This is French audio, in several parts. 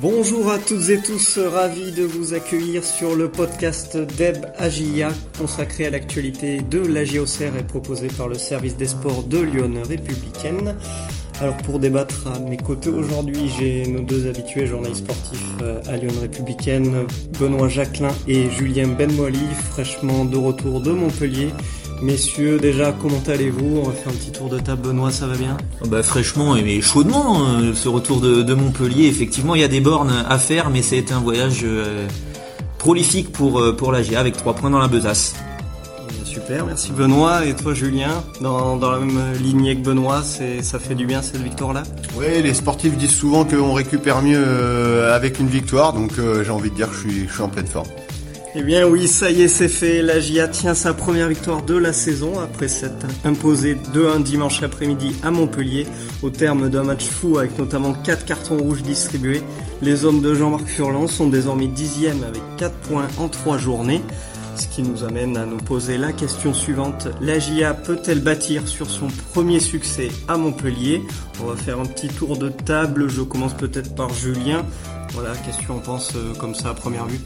Bonjour à toutes et tous, ravi de vous accueillir sur le podcast Deb Agia consacré à l'actualité de l'AGOCR et proposé par le service des sports de Lyon Républicaine. Alors pour débattre à mes côtés aujourd'hui, j'ai nos deux habitués journalistes sportifs euh, à Lyon Républicaine, Benoît Jacquelin et Julien Benmoili, fraîchement de retour de Montpellier. Messieurs, déjà, comment allez-vous On va faire un petit tour de table. Benoît, ça va bien oh Bah fraîchement, mais chaudement, euh, ce retour de, Montpellier. Effectivement, il y a des bornes à faire, mais ça a été un voyage euh, prolifique pour, euh, pour l'AGA avec trois points dans la besace. Super, merci Benoît. Et toi Julien, dans, dans la même lignée que Benoît, ça fait du bien cette victoire-là? Oui, les sportifs disent souvent qu'on récupère mieux avec une victoire, donc j'ai envie de dire que je suis, je suis en pleine forme. Eh bien oui, ça y est, c'est fait. La GIA tient sa première victoire de la saison après s'être imposée 2-1 dimanche après-midi à Montpellier au terme d'un match fou avec notamment 4 cartons rouges distribués. Les hommes de Jean-Marc Furlan sont désormais dixièmes avec 4 points en 3 journées. Ce qui nous amène à nous poser la question suivante. La GIA peut-elle bâtir sur son premier succès à Montpellier? On va faire un petit tour de table. Je commence peut-être par Julien. Voilà, qu'est-ce que tu en penses euh, comme ça à première vue?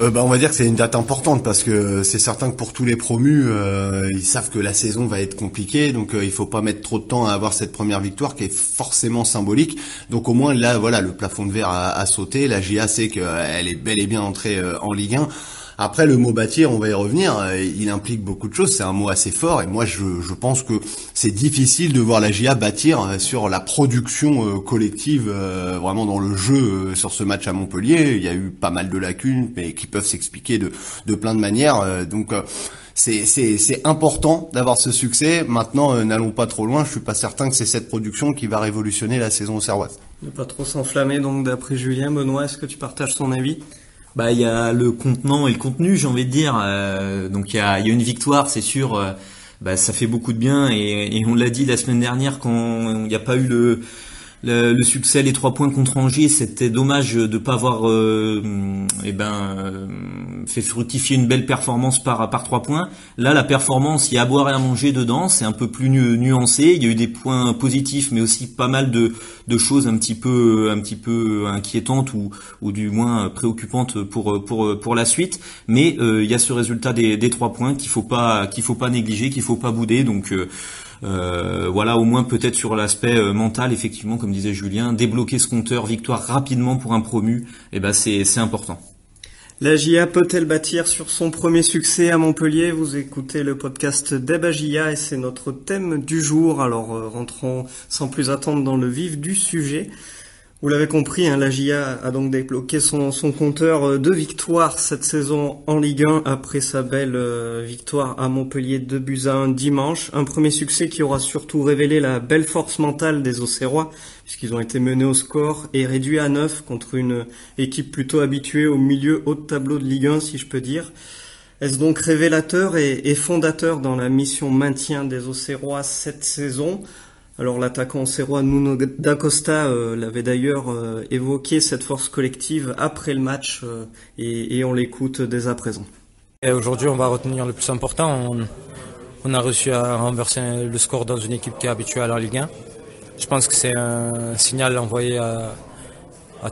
Euh, bah, on va dire que c'est une date importante parce que c'est certain que pour tous les promus, euh, ils savent que la saison va être compliquée, donc euh, il faut pas mettre trop de temps à avoir cette première victoire qui est forcément symbolique. Donc au moins là, voilà, le plafond de verre a, a sauté. La GA sait qu'elle est bel et bien entrée en Ligue 1. Après, le mot bâtir, on va y revenir, euh, il implique beaucoup de choses, c'est un mot assez fort, et moi je, pense que c'est difficile de voir la GIA bâtir euh, sur la production euh, collective, vraiment dans le jeu sur ce match à Montpellier. Il y a eu pas mal de lacunes, mais qui peuvent s'expliquer de, de plein de manières. Donc c'est important d'avoir ce succès. Maintenant, n'allons pas trop loin. Je suis pas certain que c'est cette production qui va révolutionner la saison Serroise. Ne pas trop s'enflammer. Donc, d'après Julien Benoît, est-ce que tu partages son avis? Bah il y a le contenant et le contenu, j'ai envie de dire. Euh, donc il y a, une victoire, c'est sûr. Euh, bah, ça fait beaucoup de bien et, on l'a dit la semaine dernière quand il n'y a pas eu le le, succès, les trois points contre Angers, c'était dommage de pas avoir euh, eh ben euh, fait fructifier une belle performance par par trois points. Là, la performance, il y a à boire et à manger dedans, c'est un peu plus nuancé. Il y a eu des points positifs, mais aussi pas mal de, de choses un petit peu un petit peu inquiétantes ou ou du moins préoccupantes pour pour pour la suite. Mais euh, il y a ce résultat des, des trois points qu'il faut pas qu'il faut pas négliger, qu'il faut pas bouder. Donc euh, voilà, au moins peut-être sur l'aspect euh, mental, effectivement, comme disait Julien, débloquer ce compteur victoire rapidement pour un promu, eh ben c'est important. La GIA peut-elle bâtir sur son premier succès à Montpellier? Vous écoutez le podcast d'Abagia et c'est notre thème du jour. Alors euh, rentrons sans plus attendre dans le vif du sujet. Vous l'avez compris, hein, la GIA a donc débloqué son, compteur euh, de victoires cette saison en Ligue 1 après sa belle euh, victoire à Montpellier de buts à 1 dimanche. Un premier succès qui aura surtout révélé la belle force mentale des Auxerrois puisqu'ils ont été menés au score et réduits à 9 contre une équipe plutôt habituée au milieu haut de tableau de Ligue 1 si je peux dire. Est-ce donc révélateur et, et fondateur dans la mission maintien des Auxerrois cette saison? Alors l'attaquant serrois Nuno d'Acosta euh, l'avait d'ailleurs euh, évoqué cette force collective après le match euh, et, on l'écoute dès à présent. Aujourd'hui on va retenir le plus important. On, a réussi à renverser le score dans une équipe qui est habituée à la Ligue 1. Je pense que c'est un signal envoyé à,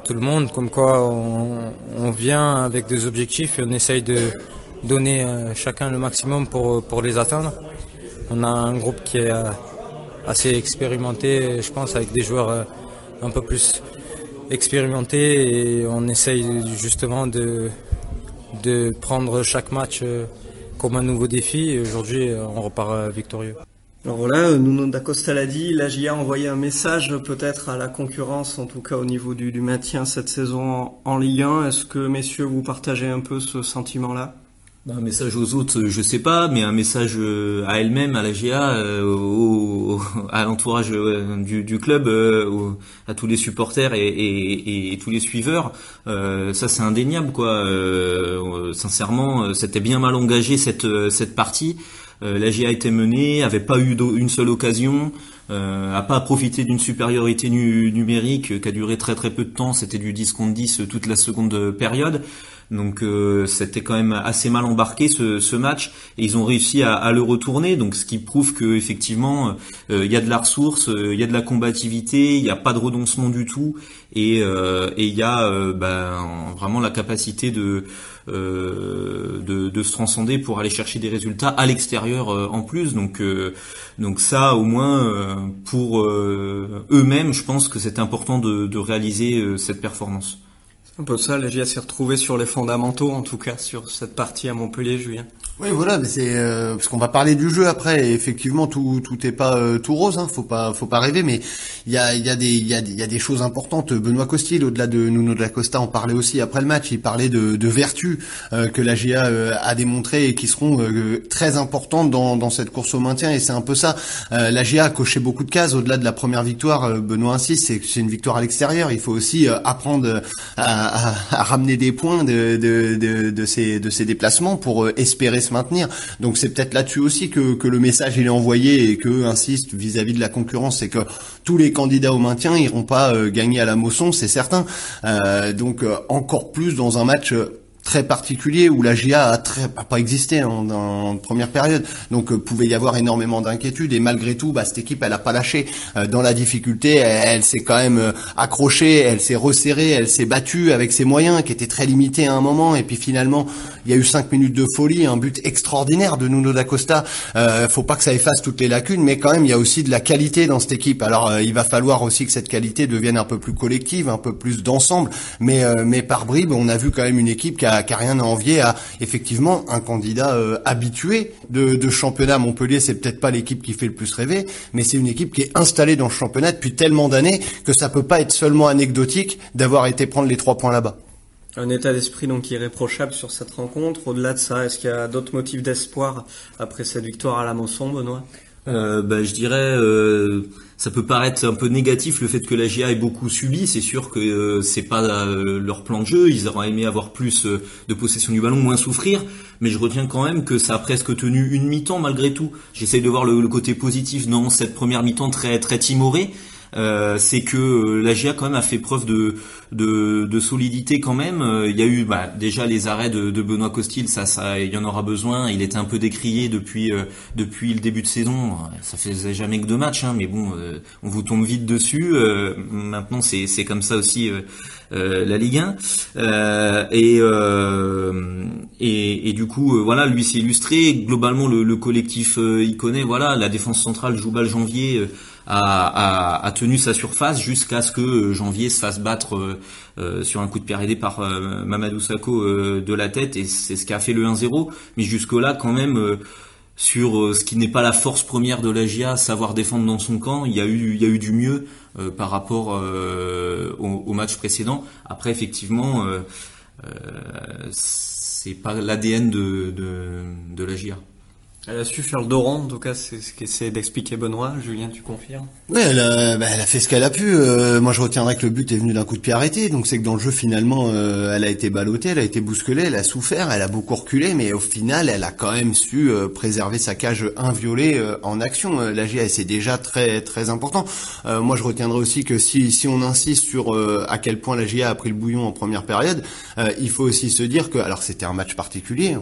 tout le monde, comme quoi on, vient avec des objectifs et on essaye de donner chacun le maximum pour, pour les atteindre. On a un groupe qui est assez expérimenté, je pense, avec des joueurs euh, un peu plus expérimentés et on essaye justement de, de prendre chaque match euh, comme un nouveau défi et aujourd'hui euh, on repart victorieux. Alors voilà, Nuno D'Acosta l'a dit, la GIA a envoyé un message peut-être à la concurrence, en tout cas au niveau du, maintien cette saison en Ligue 1. Est-ce que messieurs vous partagez un peu ce sentiment-là? Un message aux autres, je sais pas, mais un message euh, à elle-même, à la GA, euh, au, à l'entourage euh, du, du, club, à tous les supporters et, et, et tous les suiveurs, ça c'est indéniable quoi. sincèrement, c'était bien mal engagé cette cette partie. la GA était menée, avait pas eu une seule occasion, euh, a pas profité d'une supériorité numérique qui a duré très très peu de temps. C'était du 10 contre 10 toute la seconde période. Donc euh, c'était quand même assez mal embarqué ce, match et ils ont réussi à, le retourner. Donc ce qui prouve que effectivement euh, il y a de la ressource, il y a de la combativité, il n'y a pas de renoncement du tout et il y a ben, vraiment la capacité de euh, se transcender pour aller chercher des résultats à l'extérieur euh, en plus. Donc, euh, donc ça, au moins, pour eux-mêmes, je pense que c'est important de réaliser cette performance. Un peu ça, la GIA s'est retrouvée sur les fondamentaux, en tout cas, sur cette partie à Montpellier, Julien. Oui, voilà, mais c'est euh, parce qu'on va parler du jeu après. Et effectivement, tout tout est pas euh, tout rose, hein, faut pas faut pas rêver. Mais il y a il y a des il y a, y a des choses importantes. Benoît Costil, au-delà de Nuno de la Costa, en parlait aussi après le match. Il parlait de, de vertus euh, que la GA a démontré et qui seront très importantes dans dans cette course au maintien. Et c'est un peu ça. la GA a coché beaucoup de cases. Au-delà de la première victoire, Benoît insiste, c'est c'est une victoire à l'extérieur. Il faut aussi apprendre à, à, à, ramener des points de de de, de ces de ces déplacements pour espérer maintenir. Donc c'est peut-être là-dessus aussi que, le message il est envoyé et que insiste vis-à-vis de la concurrence, c'est que tous les candidats au maintien iront pas euh, gagner à la Mosson, c'est certain. Euh, donc euh, encore plus dans un match très particulier où la GIA a, très, pas existé en, en, première période. Donc euh, pouvait y avoir énormément d'inquiétudes et malgré tout, bah, cette équipe elle a pas lâché euh, dans la difficulté. Elle, s'est quand même euh, accrochée, elle s'est resserrée, elle s'est battue avec ses moyens qui étaient très limités à un moment. Et puis finalement, il y a eu cinq minutes de folie, un but extraordinaire de Nuno da Costa. Euh, faut pas que ça efface toutes les lacunes, mais quand même il y a aussi de la qualité dans cette équipe. Alors il va falloir aussi que cette qualité devienne un peu plus collective, un peu plus d'ensemble. Mais mais par bribes, on a vu quand même une équipe qui a qui a, rien à envier à effectivement un candidat euh, habitué de, de, championnat. Montpellier, c'est peut-être pas l'équipe qui fait le plus rêver, mais c'est une équipe qui est installée dans le championnat depuis tellement d'années que ça peut pas être seulement anecdotique d'avoir été prendre les trois points là-bas. Un état d'esprit donc irréprochable sur cette rencontre. Au-delà de ça, est-ce qu'il y a d'autres motifs d'espoir après cette victoire à la Mosson, Benoît euh, bah, je dirais, euh, ça peut paraître un peu négatif le fait que la GIA ait beaucoup subi. C'est sûr que euh, c'est pas euh, leur plan de jeu. Ils auraient aimé avoir plus de possession du ballon, moins souffrir. Mais je retiens quand même que ça a presque tenu une mi-temps malgré tout. J'essaye de voir le, le, côté positif dans cette première mi-temps très très timorée. Euh, c'est que euh, la GIA quand même a fait preuve de, de, de solidité quand même. Euh, il y a eu bah, déjà les arrêts de, de, Benoît Costil, ça, ça, il y en aura besoin. Il était un peu décrié depuis depuis le début de saison. Ça faisait jamais que deux matchs, hein, mais bon, on vous tombe vite dessus. maintenant, c'est c'est comme ça aussi. la Ligue 1 euh, et, euh, et, et du coup voilà lui s'est illustré globalement le, le collectif il connaît voilà la défense centrale Joubal Janvier a, a, tenu sa surface jusqu'à ce que euh, Janvier se fasse battre euh, euh, sur un coup de pied arrêté par Mamadou Sakho de la tête et c'est ce qui a fait le 1-0. Mais jusque-là, quand même, sur ce qui n'est pas la force première de la GIA, savoir défendre dans son camp, il y a eu, il y a eu du mieux par rapport au, match précédent. Après, effectivement, c'est pas l'ADN de, de, de la. Elle a su faire le dos rond, en tout cas, c'est ce qu'essaie d'expliquer Benoît. Julien, tu confirmes? Oui, elle, a, bah, elle a fait ce qu'elle a pu. Euh, moi, je retiendrai que le but est venu d'un coup de pied arrêté. Donc, c'est que dans le jeu, finalement, euh, elle a été ballottée, elle a été bousculée, elle a souffert, elle a beaucoup reculé, mais au final, elle a quand même su euh, préserver sa cage inviolée en action. la GA, c'est déjà très très important. moi, je retiendrai aussi que si, on insiste sur à quel point la GA a pris le bouillon en première période, il faut aussi se dire que, alors c'était un match particulier,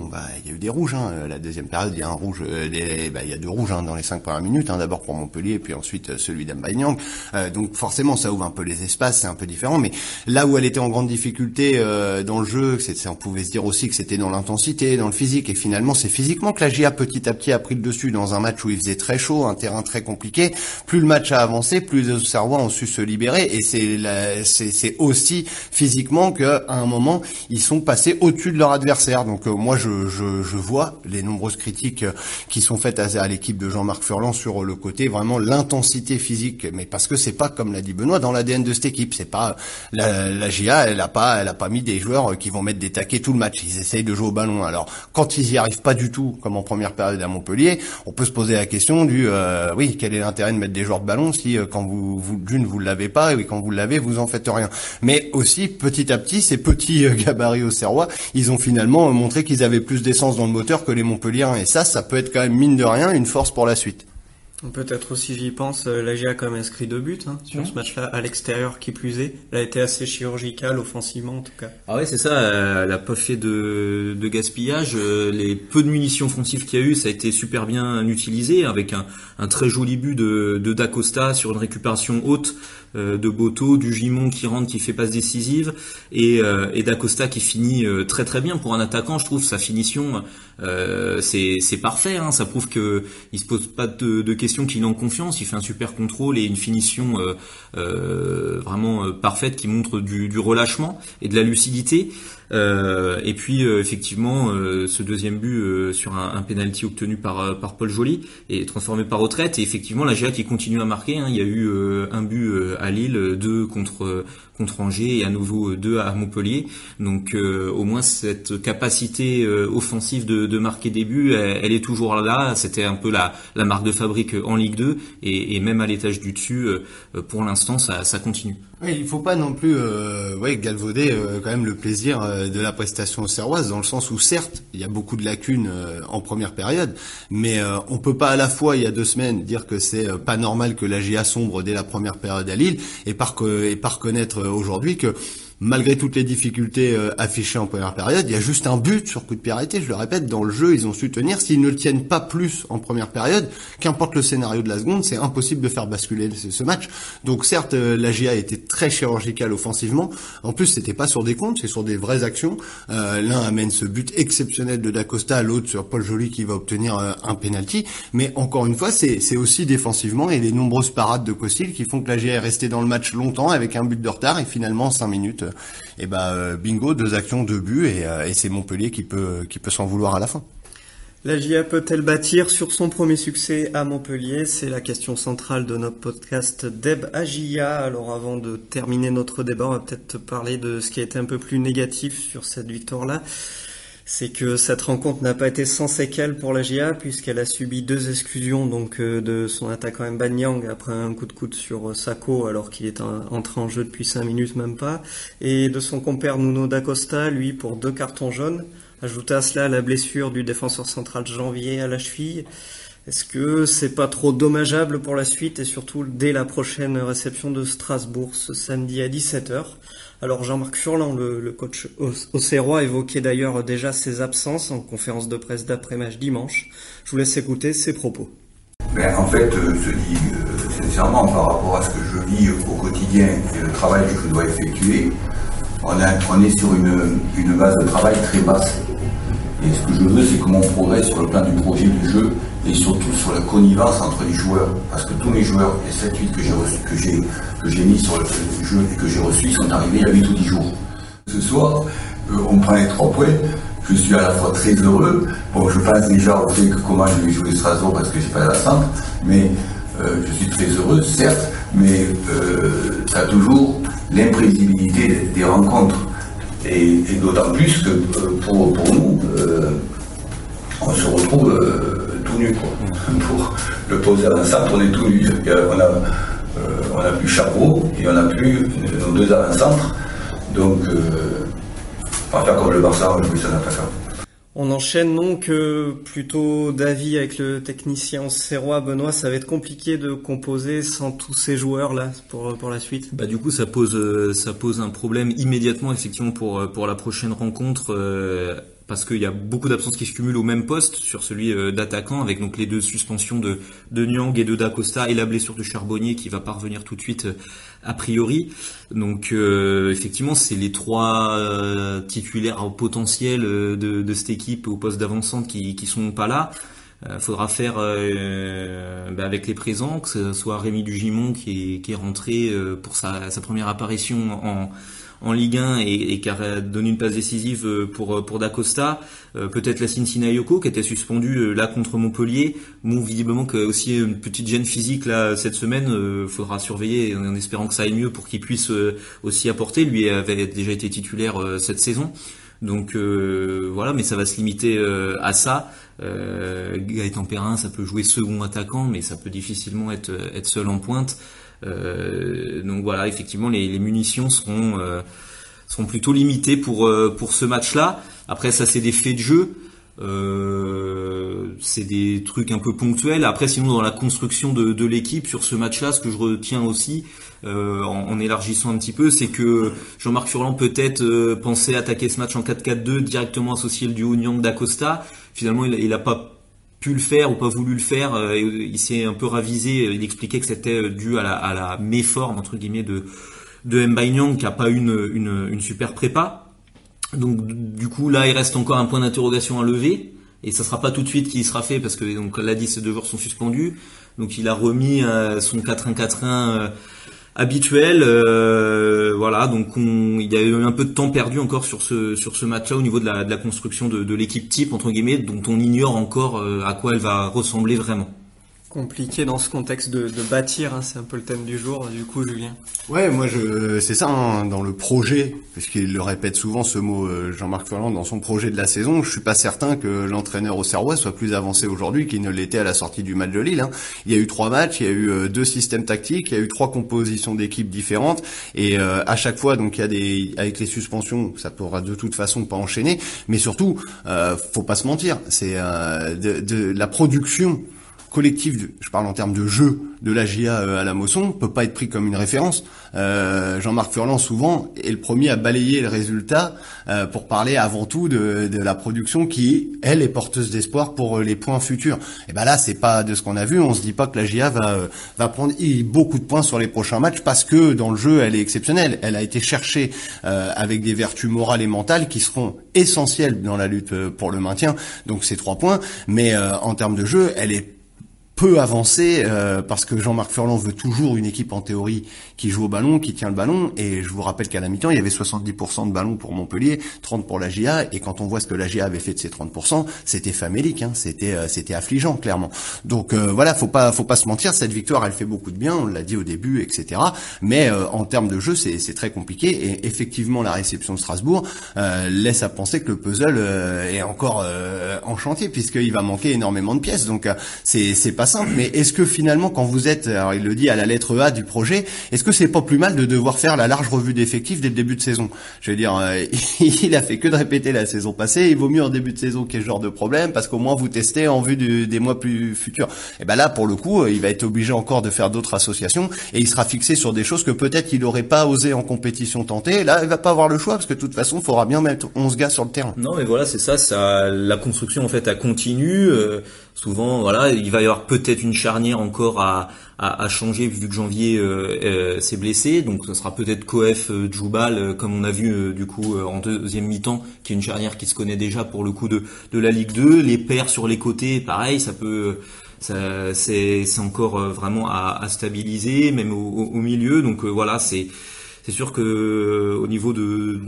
il y a eu des rouges. Hein, la deuxième période, il y a un rouge euh, bah, il y a deux rouges hein, dans les cinq premières minutes, hein, d'abord pour Montpellier, puis ensuite euh, celui d'Ambanyang. Euh, donc forcément, ça ouvre un peu les espaces, c'est un peu différent. Mais là où elle était en grande difficulté dans le jeu, on pouvait se dire aussi que c'était dans l'intensité, dans le physique. Et finalement, c'est physiquement que la GIA petit à petit a pris le dessus dans un match où il faisait très chaud, un terrain très compliqué. Plus le match a avancé, plus les Auxerrois ont su se libérer. Et c'est, aussi physiquement qu'à un moment, ils sont passés au-dessus de leur adversaire. Donc moi, je, je, je vois les nombreuses critiques qui sont faites à, l'équipe de Jean-Marc Furlan sur le côté vraiment l'intensité physique, mais parce que c'est pas comme l'a dit Benoît dans l'ADN de cette équipe, c'est pas la, la GIA, elle a pas, elle a pas mis des joueurs qui vont mettre des taquets tout le match, ils essayent de jouer au ballon. Alors quand ils y arrivent pas du tout, comme en première période à Montpellier, on peut se poser la question du, euh, oui, quel est l'intérêt de mettre des joueurs de ballon si euh, quand vous, vous d'une vous l'avez pas et quand vous l'avez vous en faites rien. Mais aussi petit à petit, ces petits euh, gabarits au Serrois, ils ont finalement montré qu'ils avaient plus d'essence dans le moteur que les Montpellier et ça, ça peut être quand même mine de rien une force pour la suite. Peut-être aussi, j'y pense, euh, la GA a quand même inscrit deux buts hein, sur ce match-là, à l'extérieur qui plus est. Elle a été assez chirurgicale offensivement en tout cas. Ah ouais, c'est ça, euh, elle a pas fait de, de gaspillage. Euh, les peu de munitions offensives qu'il y a eu, ça a été super bien utilisé avec un, un très joli but de, de D'Acosta sur une récupération haute de Boto, du Gimon qui rentre, qui fait passe décisive et, et D'Acosta qui finit très très bien pour un attaquant. Je trouve sa finition, c'est parfait. Hein, ça prouve que il se pose pas de, de questions qu'il est en confiance, il fait un super contrôle et une finition euh, euh, vraiment euh, parfaite qui montre du, relâchement et de la lucidité. Euh, et puis euh, effectivement, euh, ce deuxième but sur un, un penalty obtenu par par Paul Joly est transformé par retraite. Et effectivement, la GA qui continue à marquer. Hein, il y a eu un but à Lille, deux contre contre Angers et à nouveau deux à Montpellier. Donc au moins cette capacité offensive de, de, marquer des buts, elle, est toujours là. C'était un peu la, la marque de fabrique en Ligue 2 et, et même à l'étage du dessus, pour l'instant, ça, ça continue. Oui, il faut pas non plus euh, ouais, galvauder euh, quand même le plaisir euh, de la prestation serroise dans le sens où certes il y a beaucoup de lacunes euh, en première période, mais on peut pas à la fois il y a deux semaines dire que c'est pas normal que la GIA sombre dès la première période à Lille et par et par connaître aujourd'hui que malgré toutes les difficultés euh, affichées en première période, il y a juste un but sur coup de pied arrêté. Je le répète, dans le jeu, ils ont su tenir. S'ils ne le tiennent pas plus en première période, qu'importe le scénario de la seconde, c'est impossible de faire basculer ce match. Donc certes, euh, la GA était très chirurgicale offensivement. En plus, c'était pas sur des comptes, c'est sur des vraies actions. Euh, L'un amène ce but exceptionnel de Dacosta, l'autre sur Paul Joly qui va obtenir un penalty. Mais encore une fois, c'est aussi défensivement et les nombreuses parades de Costil qui font que la GA est restée dans le match longtemps avec un but de retard et finalement 5 minutes et ben euh, bingo, deux actions, deux buts, euh, et, c'est Montpellier qui peut, qui peut s'en vouloir à la fin. La GIA peut-elle bâtir sur son premier succès à Montpellier? C'est la question centrale de notre podcast Deb Agia. Alors avant de terminer notre débat, on va peut-être parler de ce qui a été un peu plus négatif sur cette victoire-là c'est que cette rencontre n'a pas été sans séquelles pour la GIA puisqu'elle a subi deux exclusions donc euh, de son attaquant Mbanyang après un coup de coude sur euh, Sako alors qu'il est entré en jeu depuis cinq minutes même pas et de son compère Nuno D'Acosta lui pour deux cartons jaunes. Ajouter à cela la blessure du défenseur central janvier à la cheville. Est-ce que c'est pas trop dommageable pour la suite et surtout dès la prochaine réception de Strasbourg ce samedi à 17h alors Jean-Marc Furlan, le, coach auxerrois, évoquait d'ailleurs déjà ses absences en conférence de presse d'après-match dimanche. Je vous laisse écouter ses propos. Ben, en fait, euh, je dis euh, sincèrement par rapport à ce que je vis au quotidien et le travail que je dois effectuer, on, est sur une, une, base de travail très basse. Et ce que je veux, c'est que mon progrès sur le plan du projet du jeu et surtout sur la connivence entre les joueurs. Parce que tous les joueurs, les 7-8 que j'ai que j'ai mis sur le jeu et que j'ai reçu, sont arrivés il y a 8 ou 10 jours. Ce soir, euh, on prend les 3 points. Je suis à la fois très heureux. Bon, je pense déjà au fait que comment je vais jouer Strasbourg parce que j'ai pas la centre, mais euh, je suis très heureux, certes, mais euh, ça a toujours l'imprévisibilité des rencontres. Et, d'autant plus que pour, pour, nous, on se retrouve tout nu. Pour le poser à centre, on est tout nu. On a, euh, on a plus Chapeau et on a plus nos deux avant-centres. Donc, euh, on va faire comme le Barça, on joue son attaquant. On enchaîne donc euh, plutôt d'avis avec le technicien serrois Benoît, ça va être compliqué de composer sans tous ces joueurs là pour pour la suite. Bah du coup ça pose ça pose un problème immédiatement effectivement pour pour la prochaine rencontre parce qu'il y a beaucoup d'absences qui se cumulent au même poste sur celui euh, d'attaquant avec donc les deux suspensions de, Nyang et de Dacosta et la blessure de Charbonnier qui va pas revenir tout de suite euh, a priori. Donc euh, effectivement c'est les trois titulaires potentiels de, de, cette équipe au poste d'avancante qui, qui sont pas là. Faudra faire bah, avec les présents, que ce soit Rémi Dugimon qui est, qui est rentré pour sa, sa première apparition en, en Ligue 1 et, qui a donné une passe décisive euh, pour euh, pour Dacosta, euh, peut-être la Sinayoko qui était suspendue là contre Montpellier. Bon, visiblement que aussi une petite gêne physique là cette semaine, faudra surveiller en espérant que ça aille mieux pour qu'il puisse aussi apporter. Lui avait déjà été titulaire cette saison. Donc voilà, mais ça va se limiter à ça. Euh, Gaëtan Perrin, ça peut jouer second attaquant, mais ça peut difficilement être, être seul en pointe. Euh, donc voilà, effectivement, les, munitions seront euh, seront plutôt limitées pour euh, pour ce match-là. Après, ça c'est des faits de jeu. C'est des trucs un peu ponctuels. Après, sinon dans la construction de, l'équipe sur ce match-là, ce que je retiens aussi, en, élargissant un petit peu, c'est que Jean-Marc Furlan peut-être pensait attaquer ce match en 4-4-2, directement associer le duo Nyang d'Acosta. Finalement, il, il a pas pu le faire ou pas voulu le faire. Euh, il s'est un peu ravisé. Il expliquait que c'était dû à la, à la méforme entre guillemets de de Nyang qui a pas une, une, une super prépa. Donc du coup là il reste encore un point d'interrogation à lever et ça sera pas tout de suite qu'il sera fait parce que donc l'a dit ces deux joueurs sont suspendus. Donc il a remis euh, son 4-1-4-1 euh, habituel. Euh, voilà, donc on, il y a eu un peu de temps perdu encore sur ce sur ce match-là au niveau de la, de la construction de, de l'équipe type entre guillemets, dont on ignore encore à quoi elle va ressembler vraiment compliqué dans ce contexte de, bâtir, hein, c'est un peu le thème du jour, du coup Julien. Ouais, moi je c'est ça hein, dans le projet, puisqu'il le répète souvent ce mot euh, Jean-Marc Ferland dans son projet de la saison, je suis pas certain que l'entraîneur au Serrois soit plus avancé aujourd'hui qu'il ne l'était à la sortie du match de Lille. Hein. Il y a eu trois matchs, il y a eu euh, deux systèmes tactiques, il y a eu trois compositions d'équipes différentes, et euh, à chaque fois donc il y a des avec les suspensions, ça pourra de toute façon pas enchaîner, mais surtout euh, faut pas se mentir, c'est de, de la production collectif, je parle en termes de jeu de la GIA euh, à la Mosson, peut pas être pris comme une référence. Euh, Jean-Marc Furlan souvent est le premier à balayer le résultat euh, pour parler avant tout de, de, la production qui elle est porteuse d'espoir pour les points futurs. Et ben là c'est pas de ce qu'on a vu, on se dit pas que la GIA va va prendre beaucoup de points sur les prochains matchs parce que dans le jeu elle est exceptionnelle. Elle a été cherchée avec des vertus morales et mentales qui seront essentielles dans la lutte pour le maintien. Donc c'est trois points, mais en termes de jeu elle est peu avancé euh, parce que Jean-Marc Furlan veut toujours une équipe en théorie qui joue au ballon, qui tient le ballon et je vous rappelle qu'à la mi-temps, il y avait 70% de ballons pour Montpellier, 30 pour la GIA et quand on voit ce que la GIA avait fait de ces 30%, c'était famélique hein, c'était euh, c'était affligeant clairement. Donc euh, voilà, faut pas faut pas se mentir, cette victoire, elle fait beaucoup de bien, on l'a dit au début etc. mais en termes de jeu, c'est c'est très compliqué et effectivement la réception de Strasbourg laisse à penser que le puzzle est encore en chantier puisqu'il va manquer énormément de pièces. Donc c'est c'est pas mais est-ce que finalement, quand vous êtes, alors il le dit à la lettre A du projet, est-ce que c'est pas plus mal de devoir faire la large revue d'effectifs dès le début de saison? Je veux dire, euh, il a fait que de répéter la saison passée. Il vaut mieux en début de saison qu'il y ait ce genre de problème, parce qu'au moins vous testez en vue des mois plus futurs. Et ben là, pour le coup, il va être obligé encore de faire d'autres associations, et il sera fixé sur des choses que peut-être il n'aurait pas osé en compétition tenter. Là, il va pas avoir le choix, parce que de toute façon, il faudra bien mettre 11 gars sur le terrain. Non, mais voilà, c'est ça, ça, la construction en fait, a continue. Euh, souvent, voilà, il va y avoir peut-être une charnière encore à, changer vu que Janvier euh, euh, s'est blessé. Donc, ça sera peut-être Koef euh, Djoubal, comme on a vu du coup en deuxième mi-temps, qui est une charnière qui se connaît déjà pour le coup de, de la Ligue 2. Les paires sur les côtés, pareil, ça peut c'est, encore vraiment à, stabiliser, même au, milieu. Donc voilà, c'est c'est sûr que au niveau de,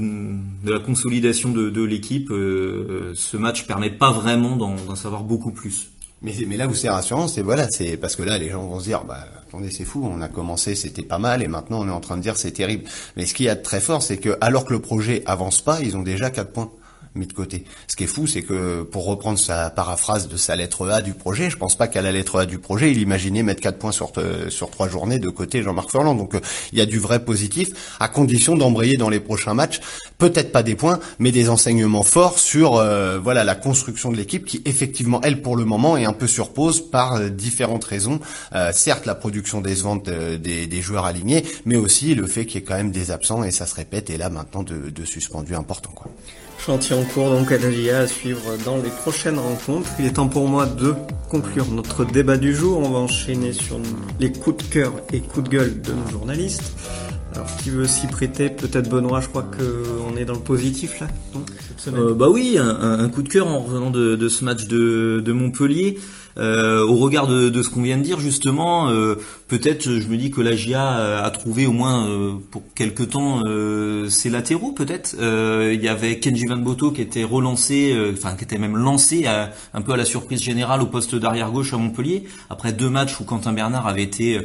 de la consolidation de, l'équipe, ce match permet pas vraiment d'en savoir beaucoup plus. Mais, là où c'est rassurant, c'est voilà, c'est parce que là les gens vont se dire, bah attendez, c'est fou, on a commencé, c'était pas mal, et maintenant on est en train de dire c'est terrible. Mais ce qu'il y a de très fort, c'est que alors que le projet avance pas, ils ont déjà quatre points mis de côté. Ce qui est fou, c'est que pour reprendre sa paraphrase de sa lettre A du projet, je pense pas qu'à la lettre A du projet, il imaginait mettre quatre points sur euh, sur trois journées de côté Jean-Marc Furlan. Donc euh, il y a du vrai positif, à condition d'embrayer dans les prochains matchs, peut-être pas des points, mais des enseignements forts sur euh, voilà la construction de l'équipe qui effectivement elle pour le moment est un peu surpose par différentes raisons. certes la production des ventes des, des, joueurs alignés, mais aussi le fait qu'il y ait quand même des absents et ça se répète et là maintenant de, de suspendus importants quoi. Chantier en cours donc à Dagia à suivre dans les prochaines rencontres. Il est temps pour moi de conclure notre débat du jour. On va enchaîner sur les coups de cœur et coups de gueule de nos journalistes. Alors qui veut s'y prêter? Peut-être Benoît, je crois qu'on est dans le positif là. euh, bah oui, un, coup de cœur en revenant de, ce match de Montpellier. Euh, au regard de, de ce qu'on vient de dire justement, euh, peut-être je me dis que la GIA a trouvé au moins euh, pour quelque temps euh, ses latéraux peut-être. Euh, il y avait Kenji Van Boto qui était relancé, enfin qui était même lancé à, un peu à la surprise générale au poste d'arrière gauche à Montpellier après deux matchs où Quentin Bernard avait été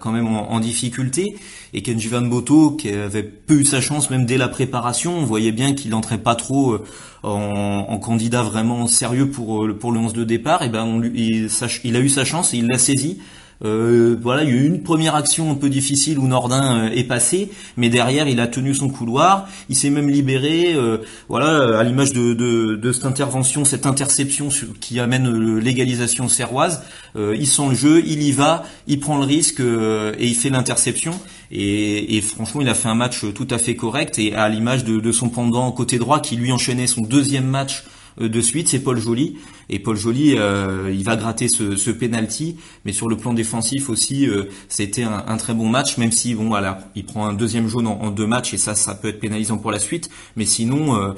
quand même en, en, difficulté et Kenji Van Boto qui avait peu eu sa chance même dès la préparation, on voyait bien qu'il n'entrait pas trop en, en, candidat vraiment sérieux pour pour le 11 de départ et ben on lui, il, a eu sa chance et il l'a saisi Euh, voilà, il y a eu une première action un peu difficile où Nordin euh, est passé, mais derrière il a tenu son couloir, il s'est même libéré. Euh, voilà, à l'image de, de, de, cette intervention, cette interception qui amène l'égalisation serroise, il sent le jeu, il y va, il prend le risque et il fait l'interception. Et, et, franchement, il a fait un match tout à fait correct et à l'image de, de son pendant côté droit qui lui enchaînait son deuxième match euh, de suite, c'est Paul Joly. Et Paul Joly, euh, il va gratter ce, ce penalty, mais sur le plan défensif aussi, euh, c'était un, un, très bon match, même si bon voilà, il prend un deuxième jaune en, deux matchs et ça, ça peut être pénalisant pour la suite. Mais sinon,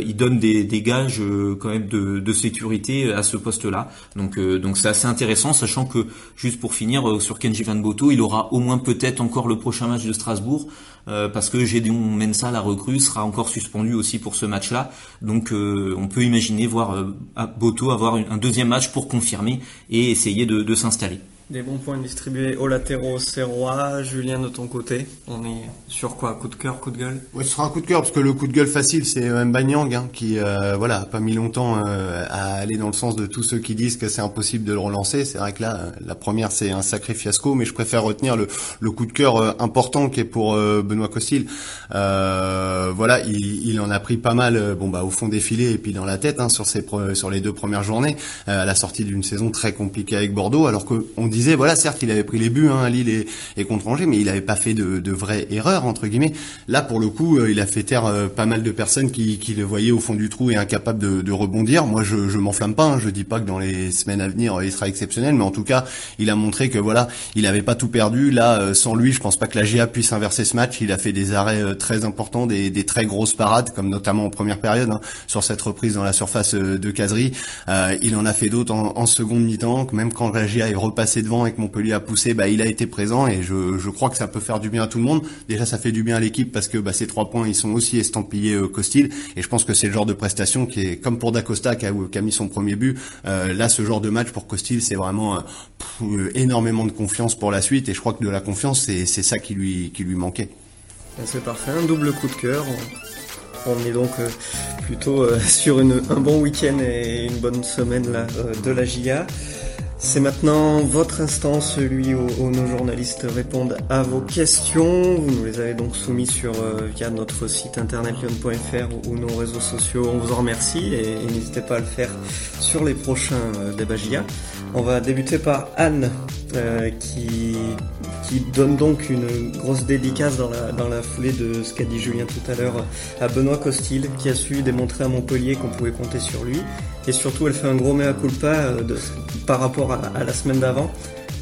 il donne des, des gages quand même de, de, sécurité à ce poste-là. Donc donc c'est assez intéressant, sachant que juste pour finir sur Kenji Van Boto, il aura au moins peut-être encore le prochain match de Strasbourg. parce que Gédéon Mensa, la recrue, sera encore suspendu aussi pour ce match-là. Donc on peut imaginer imaginer voir euh, Boto avoir un deuxième match pour confirmer et essayer de s'installer. Des bons points distribués aux latéraux serrois. Julien, de ton côté, on est sur quoi? Coup de cœur, coup de gueule? Ouais, ce sera un coup de cœur parce que le coup de gueule facile, c'est Mbanyang hein, qui, euh, voilà, pas mis longtemps euh, à aller dans le sens de tous ceux qui disent que c'est impossible de le relancer. C'est vrai que là, la première, c'est un sacré fiasco, mais je préfère retenir le, le coup de cœur euh, important qui est pour euh, Benoît Costil. voilà, il, il, en a pris pas mal, bon bah au fond des filets et puis dans la tête hein, sur ses sur les deux premières journées, à la sortie d'une saison très compliquée avec Bordeaux, alors que disait, voilà, certes, il avait pris les buts hein, à Lille et, et, contre Angers, mais il n'avait pas fait de, de vraies erreurs entre guillemets. Là, pour le coup, euh, il a fait taire euh, pas mal de personnes qui, qui, le voyaient au fond du trou et incapables de, de rebondir. Moi, je, je m'enflamme pas. Hein, je dis pas que dans les semaines à venir, il sera exceptionnel, mais en tout cas, il a montré que voilà, il n'avait pas tout perdu. Là, euh, sans lui, je pense pas que la GA puisse inverser ce match. Il a fait des arrêts très importants, des, des, très grosses parades, comme notamment en première période hein, sur cette reprise dans la surface de caserie. il en a fait d'autres en, en seconde mi-temps, même quand la GA est et que Montpellier a poussé, bah, il a été présent et je, crois que ça peut faire du bien à tout le monde. Déjà, ça fait du bien à l'équipe parce que bah, ces trois points, ils sont aussi estampillés euh, Costil et je pense que c'est le genre de prestation qui est comme pour Dacosta qui a, qui a mis son premier but. Euh, là, ce genre de match pour Costil, c'est vraiment euh, énormément de confiance pour la suite et je crois que de la confiance, c'est ça qui lui manquait. C'est parfait, un double coup de cœur. On est donc euh, plutôt euh, sur un bon week-end et une bonne semaine là, de la GIA. C'est maintenant votre instant, celui où, nos journalistes répondent à vos questions. Vous nous les avez donc soumis sur euh, via notre site internet lyon.fr ou, nos réseaux sociaux. On vous en remercie et, n'hésitez pas à le faire sur les prochains euh, Débagia. On va débuter par Anne euh, qui, donne donc une grosse dédicace dans la, foulée de ce qu'a dit Julien tout à l'heure à Benoît Costil qui a su démontrer à Montpellier qu'on pouvait compter sur lui et surtout, elle fait un gros mea culpa euh, par rapport à, la semaine d'avant,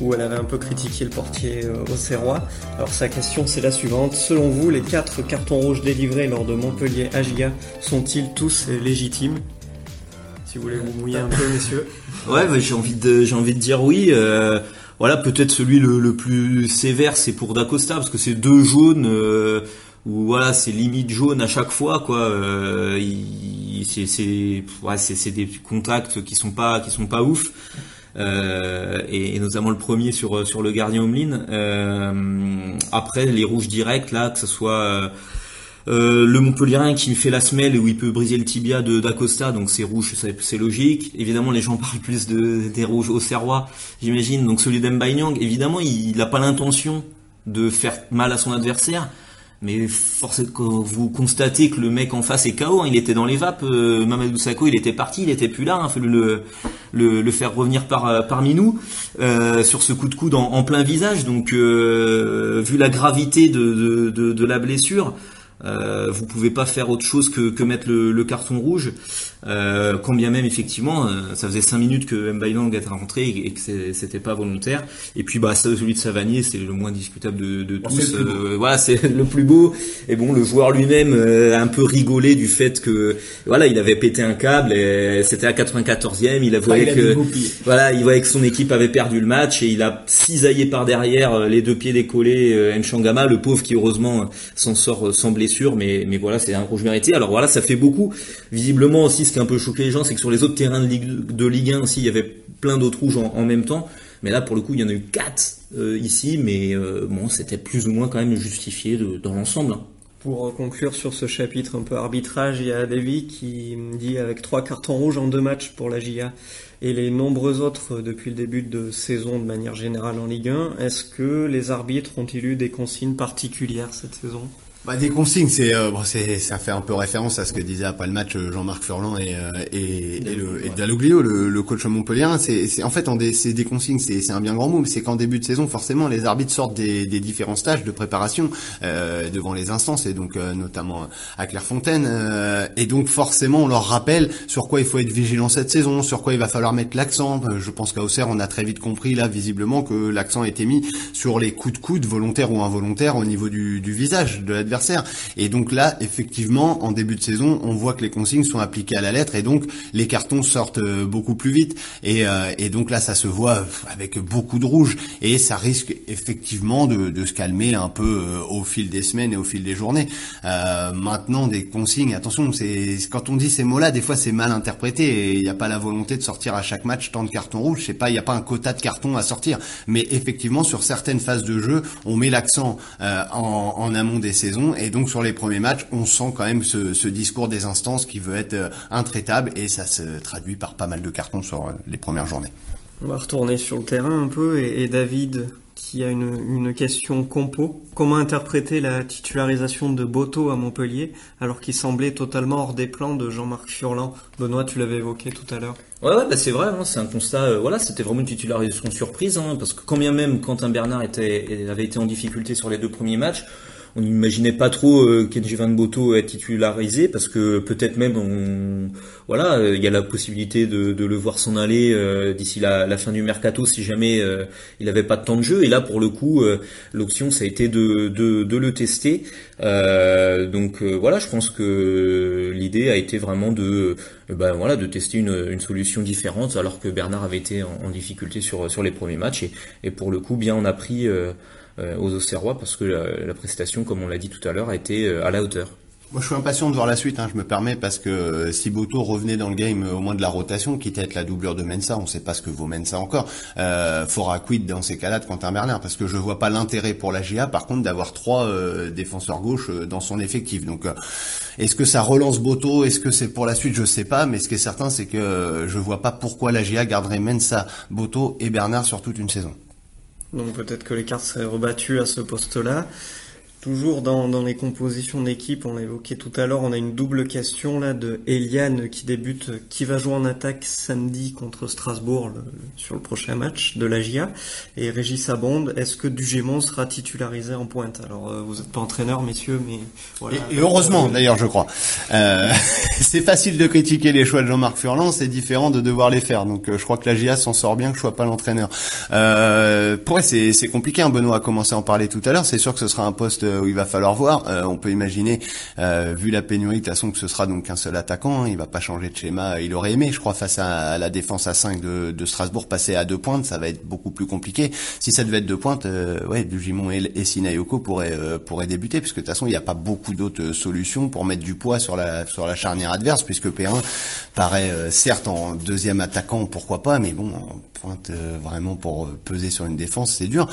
où elle avait un peu critiqué le portier euh, au Serrois. Alors sa question, c'est la suivante. Selon vous, les quatre cartons rouges délivrés lors de Montpellier Agia sont-ils tous légitimes? Si vous voulez vous mouiller un peu, messieurs. Ouais, j'ai envie de, j'ai envie de dire oui. Euh, voilà, peut-être celui le, plus sévère, c'est pour Dacosta, parce que c'est deux jaunes. Euh, voilà c'est limite jaune à chaque fois quoi euh, c'est ouais, c'est des contacts qui sont pas qui sont pas ouf euh, et, notamment le premier sur sur le gardien Omlin euh, après les rouges directs là que ce soit euh, le Montpellierin qui me fait la semelle où il peut briser le tibia de d'Acosta, donc c'est rouge, c'est logique. Évidemment, les gens parlent plus de, des rouges au Serrois, j'imagine. Donc celui d'Embaïnyang, évidemment, il n'a pas l'intention de faire mal à son adversaire, mais force est que vous constatez que le mec en face est KO, hein. il était dans les vapes, euh, Mamadou Sakho il était parti, il était plus là, hein. fallu le, le, le, faire revenir par, euh, parmi nous euh, sur ce coup de coude en, plein visage. Donc vu la gravité de, de, de la blessure, euh, vous pouvez pas faire autre chose que, que mettre le, le, carton rouge. Euh, quand bien même effectivement, euh, ça faisait 5 minutes que Mbaye était rentré et, que c'était pas volontaire. Et puis bah celui de Savanier, c'est le moins discutable de, de tous. Euh, voilà, c'est le plus beau. Et bon, le joueur lui-même a un peu rigolé du fait que voilà, il avait pété un câble. et C'était à 94e. Il a voyé que voilà, il voyait que son équipe avait perdu le match et il a cisaillé par derrière les deux pieds décollés Nchangama, le pauvre qui heureusement s'en sort sans blessure mais, voilà, c'est un rouge mérité. Alors voilà, ça fait beaucoup. Visiblement aussi, ce qui a un peu choqué les gens, c'est que sur les autres terrains de Ligue, de Ligue 1 aussi, il y avait plein d'autres rouges en, même temps. Mais là, pour le coup, il y en a eu quatre euh, ici, mais euh, bon, c'était plus ou moins quand même justifié dans l'ensemble. Hein. Pour conclure sur ce chapitre un peu arbitrage, il y a Davy qui dit avec trois cartons rouges en deux matchs pour la GIA et les nombreux autres depuis le début de saison de manière générale en Ligue 1, est-ce que les arbitres ont-ils eu des consignes particulières cette saison? Bah, des consignes, c'est euh, bon, c'est ça fait un peu référence à ce que disait après le match euh, Jean-Marc Furlan et euh, et, et, le et Dalloglio, le, le coach Montpellier. C'est c'est en fait en des c'est des consignes, c'est c'est un bien grand mot, mais c'est qu'en début de saison forcément les arbitres sortent des, des différents stages de préparation euh, devant les instances et donc euh, notamment à Clairefontaine et donc forcément on leur rappelle sur quoi il faut être vigilant cette saison, sur quoi il va falloir mettre l'accent. Je pense qu'à Auxerre on a très vite compris là visiblement que l'accent a été mis sur les coups de coude volontaires ou involontaires au niveau du, du visage de l'adversaire et donc là, effectivement, en début de saison, on voit que les consignes sont appliquées à la lettre et donc les cartons sortent euh, beaucoup plus vite. Et, euh, et donc là, ça se voit avec beaucoup de rouge et ça risque effectivement de, de se calmer un peu euh, au fil des semaines et au fil des journées. Euh, maintenant, des consignes, attention, c'est quand on dit ces mots-là, des fois c'est mal interprété et il n'y a pas la volonté de sortir à chaque match tant de cartons rouges. Je sais pas, il n'y a pas un quota de cartons à sortir, mais effectivement sur certaines phases de jeu, on met l'accent en, en amont des saisons et donc sur les premiers matchs, on sent quand même ce, ce discours des instances qui veut être euh, intraitable et ça se traduit par pas mal de cartons sur euh, les premières journées. On va retourner sur le terrain un peu et, et David qui a une, une, question compo. Comment interpréter la titularisation de Boto à Montpellier alors qu'il semblait totalement hors des plans de Jean-Marc Furlan? Benoît, tu l'avais évoqué tout à l'heure. Ouais, ouais bah c'est vrai, hein, c'est un constat. Euh, voilà, c'était vraiment une titularisation surprise, hein, parce que quand bien même Quentin Bernard était, avait été en difficulté sur les deux premiers matchs, on n'imaginait pas trop euh, Kenji Van Boto être titularisé parce que peut-être même on, voilà il y a la possibilité de, le voir s'en aller euh, d'ici la, la, fin du mercato si jamais euh, il n'avait pas de temps de jeu. Et là pour le coup euh, l'option ça a été de, le tester. Donc voilà je pense que l'idée a été vraiment de ben voilà de tester une, solution différente alors que Bernard avait été en, difficulté sur les premiers matchs. Et, pour le coup bien on a pris euh, aux Auxerrois parce que la, prestation, comme on l'a dit tout à l'heure, a été euh, à la hauteur. Moi, je suis impatient de voir la suite. Hein, je me permets parce que euh, si Boto revenait dans le game au moins de la rotation, quitte à être la doublure de Mensa, on ne sait pas ce que vaut Mensa encore. Euh, faudra quid dans ces cas-là de Quentin Merlin parce que je vois pas l'intérêt pour la GA, par contre, d'avoir trois défenseurs gauche dans son effectif. Donc, est-ce que ça relance Boto Est-ce que c'est pour la suite Je sais pas. Mais ce qui est certain, c'est que je vois pas pourquoi la GA garderait Mensa, Boto et Bernard sur toute une saison. Donc peut-être que les cartes seraient rebattues à ce poste-là. Toujours dans, dans les compositions d'équipe, on l'a évoqué tout à l'heure, on a une double question là de Eliane qui débute, qui va jouer en attaque samedi contre Strasbourg sur le prochain match de la GIA, et Régis Abonde, est-ce que Dugémon sera titularisé en pointe? Alors euh, vous n'êtes pas entraîneur messieurs, mais voilà. Et, heureusement d'ailleurs je crois. Euh, c'est facile de critiquer les choix de Jean-Marc Furlan, c'est différent de devoir les faire, donc euh, je crois que la GIA s'en sort bien que je sois pas l'entraîneur. Euh, pour c'est compliqué, hein. Benoît a commencé à en parler tout à l'heure, c'est sûr que ce sera un poste où il va falloir voir. Euh, on peut imaginer, euh, vu la pénurie, de toute façon que ce sera donc qu'un seul attaquant. Hein, il va pas changer de schéma. Il aurait aimé, je crois, face à, la défense à 5 de, de, Strasbourg, passer à deux pointes. Ça va être beaucoup plus compliqué. Si ça devait être deux pointes, euh, ouais, Dugimon et, et Sinayoko pourraient euh, pourraient débuter, puisque de toute façon il n'y a pas beaucoup d'autres solutions pour mettre du poids sur la sur la charnière adverse, puisque P1 paraît certes en deuxième attaquant, pourquoi pas, mais bon, en pointe vraiment pour peser sur une défense, c'est dur.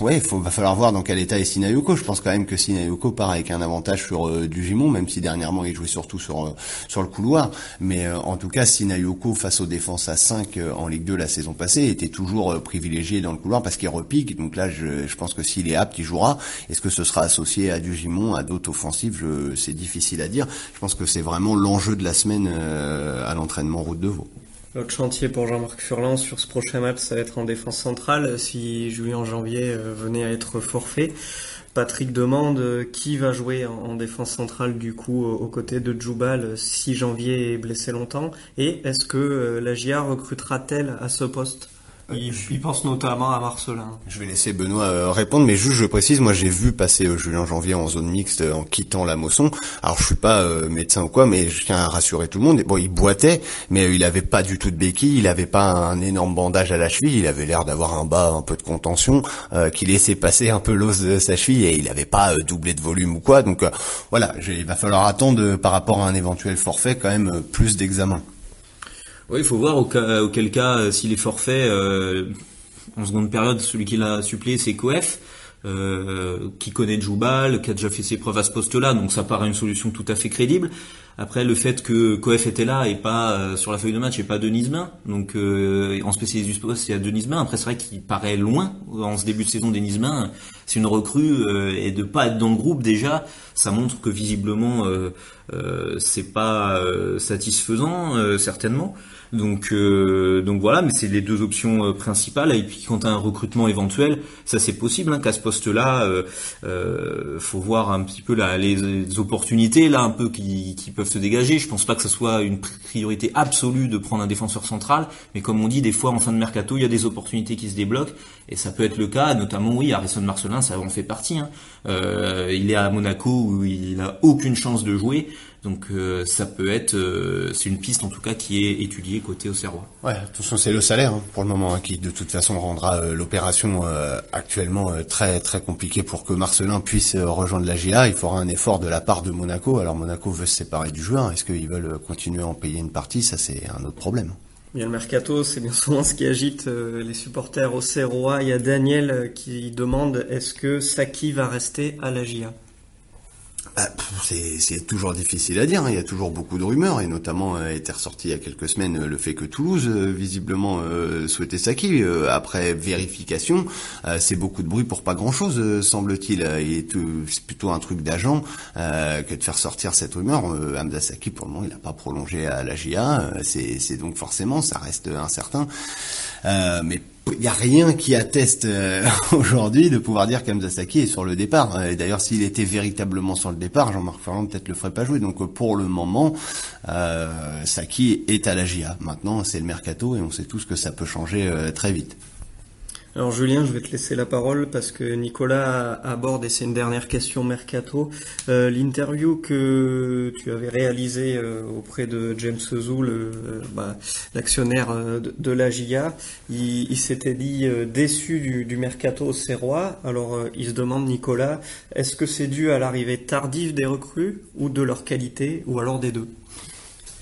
ouais, il va falloir voir dans quel état est Sinayoko. Je pense quand même que Sinayoko part avec un avantage sur euh, même si dernièrement il jouait surtout sur euh, sur le couloir. Mais euh, en tout cas, Sinayoko face aux défenses à 5 en Ligue 2 la saison passée était toujours privilégié dans le couloir parce qu'il repique. Donc là, je, pense que s'il est apte, il jouera. Est-ce que ce sera associé à du Gimon, à d'autres offensives? C'est difficile à dire. Je pense que c'est vraiment l'enjeu de la semaine à l'entraînement route de Vaud. L'autre chantier pour Jean-Marc Furlan sur ce prochain match, ça va être en défense centrale. Si Julien Janvier venait à être forfait, Patrick demande euh, qui va jouer en, défense centrale du coup aux côtés de Djoubal euh, si Janvier est blessé longtemps? Et est-ce que euh, la GIA recrutera-t-elle à ce poste? Il, pense notamment à Marcelin. Je vais laisser Benoît euh, répondre, mais juste je précise, moi j'ai vu passer euh, Julien Janvier en zone mixte euh, en quittant la Mosson. Alors je suis pas médecin ou quoi, mais je tiens à rassurer tout le monde. Bon, il boitait, mais il avait pas du tout de béquille, il avait pas un énorme bandage à la cheville, il avait l'air d'avoir un bas un peu de contention qui laissait passer un peu l'os de sa cheville et il avait pas doublé de volume ou quoi. Donc voilà, il va falloir attendre par rapport à un éventuel forfait quand même plus d'examen. Oui, il faut voir auquel cas, euh, s'il est forfait, euh, en seconde période, celui qui l'a suppléé, c'est Coef. euh, qui connaît Djoubal, qui a déjà fait ses preuves à ce poste-là, donc ça paraît une solution tout à fait crédible. Après, le fait que Coef était là et pas euh, sur la feuille de match et pas Denis Bain, donc euh, en spécialiste du poste, il y a Denis Bain. Après, c'est vrai qu'il paraît loin en ce début de saison. Denis c'est une recrue et de pas être dans le groupe déjà, ça montre que visiblement c'est pas satisfaisant certainement. Donc, euh, donc voilà, mais c'est les deux options euh, principales. Et puis quand tu as un recrutement éventuel, ça c'est possible hein, qu'à ce poste-là, euh, euh, faut voir un petit peu la, les, opportunités là un peu qui, qui, peuvent se dégager. Je pense pas que ce soit une priorité absolue de prendre un défenseur central, mais comme on dit, des fois en fin de mercato, il y a des opportunités qui se débloquent et ça peut être le cas. Notamment, oui, Harrison Marcelin, ça en fait partie. Hein. Euh, il est à Monaco où il a aucune chance de jouer. Donc euh, ça peut être, euh, c'est une piste en tout cas qui est étudiée côté Auxerrois. Ouais, de toute façon c'est le salaire hein, pour le moment hein, qui de toute façon rendra euh, l'opération actuellement très très compliquée pour que Marcelin puisse rejoindre la GIA. Il faudra un effort de la part de Monaco. Alors Monaco veut se séparer du joueur. Est-ce qu'ils veulent continuer à en payer une partie? Ça c'est un autre problème. Bien le mercato, c'est bien souvent ce qui agite les supporters auxerrois. Il y a Daniel qui demande est-ce que Saki va rester à la GIA bah, c'est toujours difficile à dire. Hein. Il y a toujours beaucoup de rumeurs, et notamment euh, été ressorti il y a quelques semaines euh, le fait que Toulouse euh, visiblement souhaitait Saki. après vérification, c'est beaucoup de bruit pour pas grand-chose, semble-t-il. C'est plutôt un truc d'agent que de faire sortir cette rumeur. Hamza Saki, pour le moment, il n'a pas prolongé à la GIA. c'est donc forcément, ça reste incertain. mais il n'y a rien qui atteste euh, aujourd'hui de pouvoir dire qu'Hamza Saki est sur le départ. Et d'ailleurs, s'il était véritablement sur le départ, Jean-Marc Ferrand peut-être le ferait pas jouer. Donc pour le moment, euh, Saki est à la GIA. Maintenant, c'est le mercato et on sait tous que ça peut changer euh, très vite. Alors Julien, je vais te laisser la parole parce que Nicolas aborde, et c'est une dernière question mercato, euh, l'interview que tu avais réalisée euh, auprès de James Zoul, euh, bah, l'actionnaire de, la GIA. Il, s'était dit déçu du, du mercato serrois. Alors il se demande, Nicolas, est-ce que c'est dû à l'arrivée tardive des recrues ou de leur qualité ou alors des deux?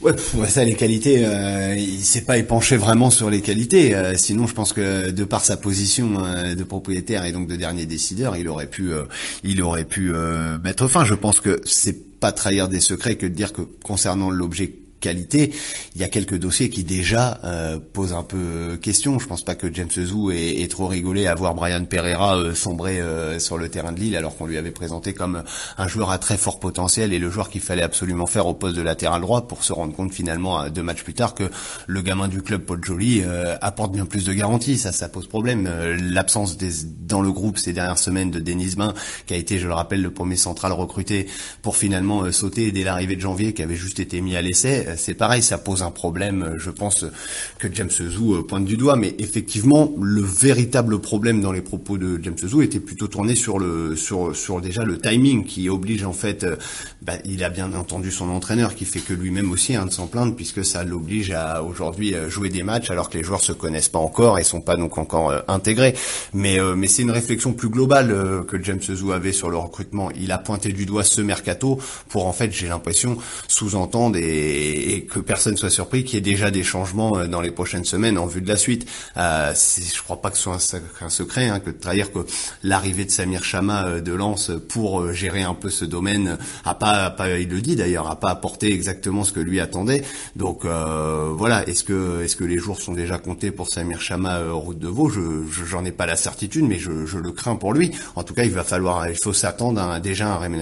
Ouais, ça, les qualités, euh, il s'est pas épanché vraiment sur les qualités. Euh, sinon, je pense que de par sa position euh, de propriétaire et donc de dernier décideur, il aurait pu, euh, il aurait pu mettre fin. Je pense que c'est pas trahir des secrets que de dire que concernant l'objet qualité. Il y a quelques dossiers qui déjà euh, posent un peu question. Je pense pas que James Zou ait, trop rigolé à voir Brian Pereira euh, sombrer euh, sur le terrain de Lille alors qu'on lui avait présenté comme un joueur à très fort potentiel et le joueur qu'il fallait absolument faire au poste de latéral droit pour se rendre compte finalement deux matchs plus tard que le gamin du club Paul Joly apporte bien plus de garanties. Ça, ça pose problème. L'absence dans le groupe ces dernières semaines de Denis Bain, qui a été, je le rappelle, le premier central recruté pour finalement sauter dès l'arrivée de janvier, qui avait juste été mis à l'essai c'est pareil, ça pose un problème, je pense, que James Zou euh, pointe du doigt, mais effectivement, le véritable problème dans les propos de James Zou était plutôt tourné sur le sur sur déjà le timing qui oblige en fait, euh, bah, il a bien entendu son entraîneur qui fait que lui-même aussi hein, de s'en plaindre puisque ça l'oblige à aujourd'hui euh, jouer des matchs alors que les joueurs se connaissent pas encore et sont pas donc encore intégrés. Mais mais c'est une réflexion plus globale que James Zou avait sur le recrutement. Il a pointé du doigt ce mercato pour en fait, j'ai l'impression, sous-entendre et et, que personne soit surpris qu'il y ait déjà des changements euh, dans les prochaines semaines en vue de la suite. Euh, je crois pas que ce soit un, secret hein, que de trahir que l'arrivée de Samir Chama euh, de Lens pour euh, gérer un peu ce domaine a pas, pas il le dit d'ailleurs, a pas apporté exactement ce que lui attendait. Donc euh, voilà, est-ce que est-ce que les jours sont déjà comptés pour Samir Chama route de Vaud? Je j'en ai pas la certitude, mais je, je, le crains pour lui. En tout cas, il va falloir, il faut s'attendre à déjà un,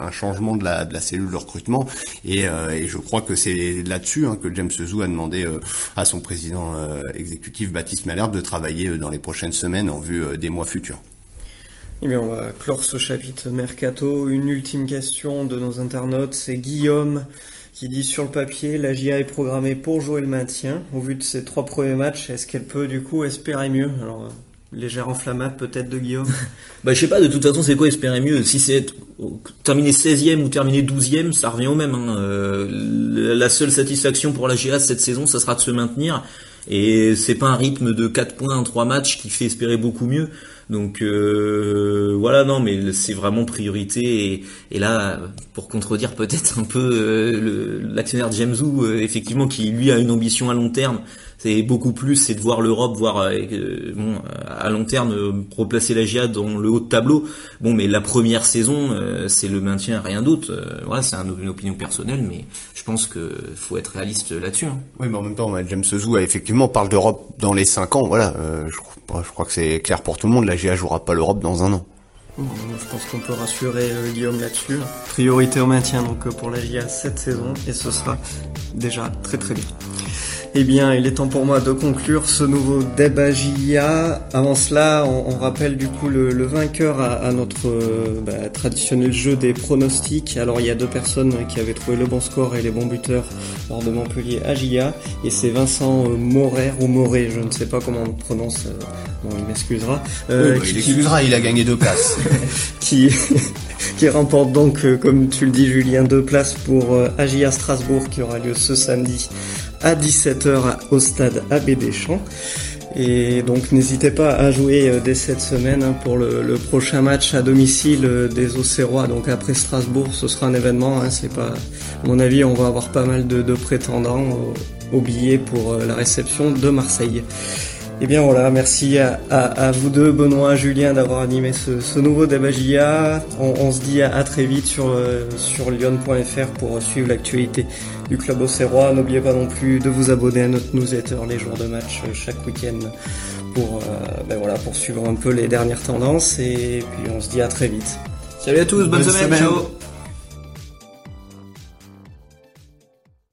un, changement de la, de la cellule de recrutement et, et je crois que c'est là-dessus hein, que James Zou a demandé euh, à son président euh, exécutif Baptiste Malherbe de travailler euh, dans les prochaines semaines en vue des mois futurs. Eh bien, on va clore ce chapitre mercato. Une ultime question de nos internautes, c'est Guillaume qui dit sur le papier, la GIA est programmée pour jouer le maintien. Au vu de ses trois premiers matchs, est-ce qu'elle peut du coup espérer mieux? Alors, légère enflammade peut-être de Guillaume? Bah je sais pas, de toute façon c'est quoi espérer mieux? Si c'est terminer 16e ou terminer 12e, ça revient au même. Hein. Euh, la seule satisfaction pour la GA cette saison, ça sera de se maintenir. Et c'est pas un rythme de 4 points en 3 matchs qui fait espérer beaucoup mieux. Donc euh, voilà, non, mais c'est vraiment priorité. Et, là, pour contredire peut-être un peu euh, l'actionnaire James Wu, euh, effectivement, qui lui a une ambition à long terme, c'est beaucoup plus, c'est de voir l'Europe, voir euh, bon, à long terme replacer la GIA dans le haut de tableau. Bon, mais la première saison, c'est le maintien, rien d'autre. voilà, c'est une opinion personnelle, mais je pense que faut être réaliste là-dessus. Hein. Oui, mais en même temps, James Wu effectivement parle d'Europe dans les cinq ans. Voilà, je, je crois que c'est clair pour tout le monde. GA jouera pas l'Europe dans un an. Je pense qu'on peut rassurer euh, Guillaume là-dessus. Priorité au maintien donc euh, pour la cette saison et ce sera déjà très très bien. Eh bien, il est temps pour moi de conclure ce nouveau débat JIA. Avant cela, on, rappelle du coup le, vainqueur à, notre euh, bah, traditionnel jeu des pronostics. Alors, il y a deux personnes qui avaient trouvé le bon score et les bons buteurs lors de Montpellier à. Et c'est Vincent euh, Morer ou Moré, je ne sais pas comment on prononce. Euh, bon, il m'excusera. Euh, oui, bah, il excusera, il a gagné deux places. qui qui remporte donc, comme tu le dis Julien, deux places pour AGIA Strasbourg qui aura lieu ce samedi à 17h au stade AB Deschamps. Et donc n'hésitez pas à jouer euh, dès cette semaine hein, pour le, prochain match à domicile euh, des Auxerrois. Donc après Strasbourg, ce sera un événement. Hein, c'est pas, à mon avis, on va avoir pas mal de, prétendants au, billets pour euh, la réception de Marseille. Et eh bien voilà, merci à, vous deux, Benoît, Julien, d'avoir animé ce, nouveau débat On, se dit à, très vite sur, sur lyon.fr pour suivre l'actualité du club auxerrois. N'oubliez pas non plus de vous abonner à notre newsletter les jours de match euh, chaque week-end pour, euh, ben voilà, pour suivre un peu les dernières tendances. Et puis on se dit à très vite. Salut à tous, bonne, semaine. Ciao.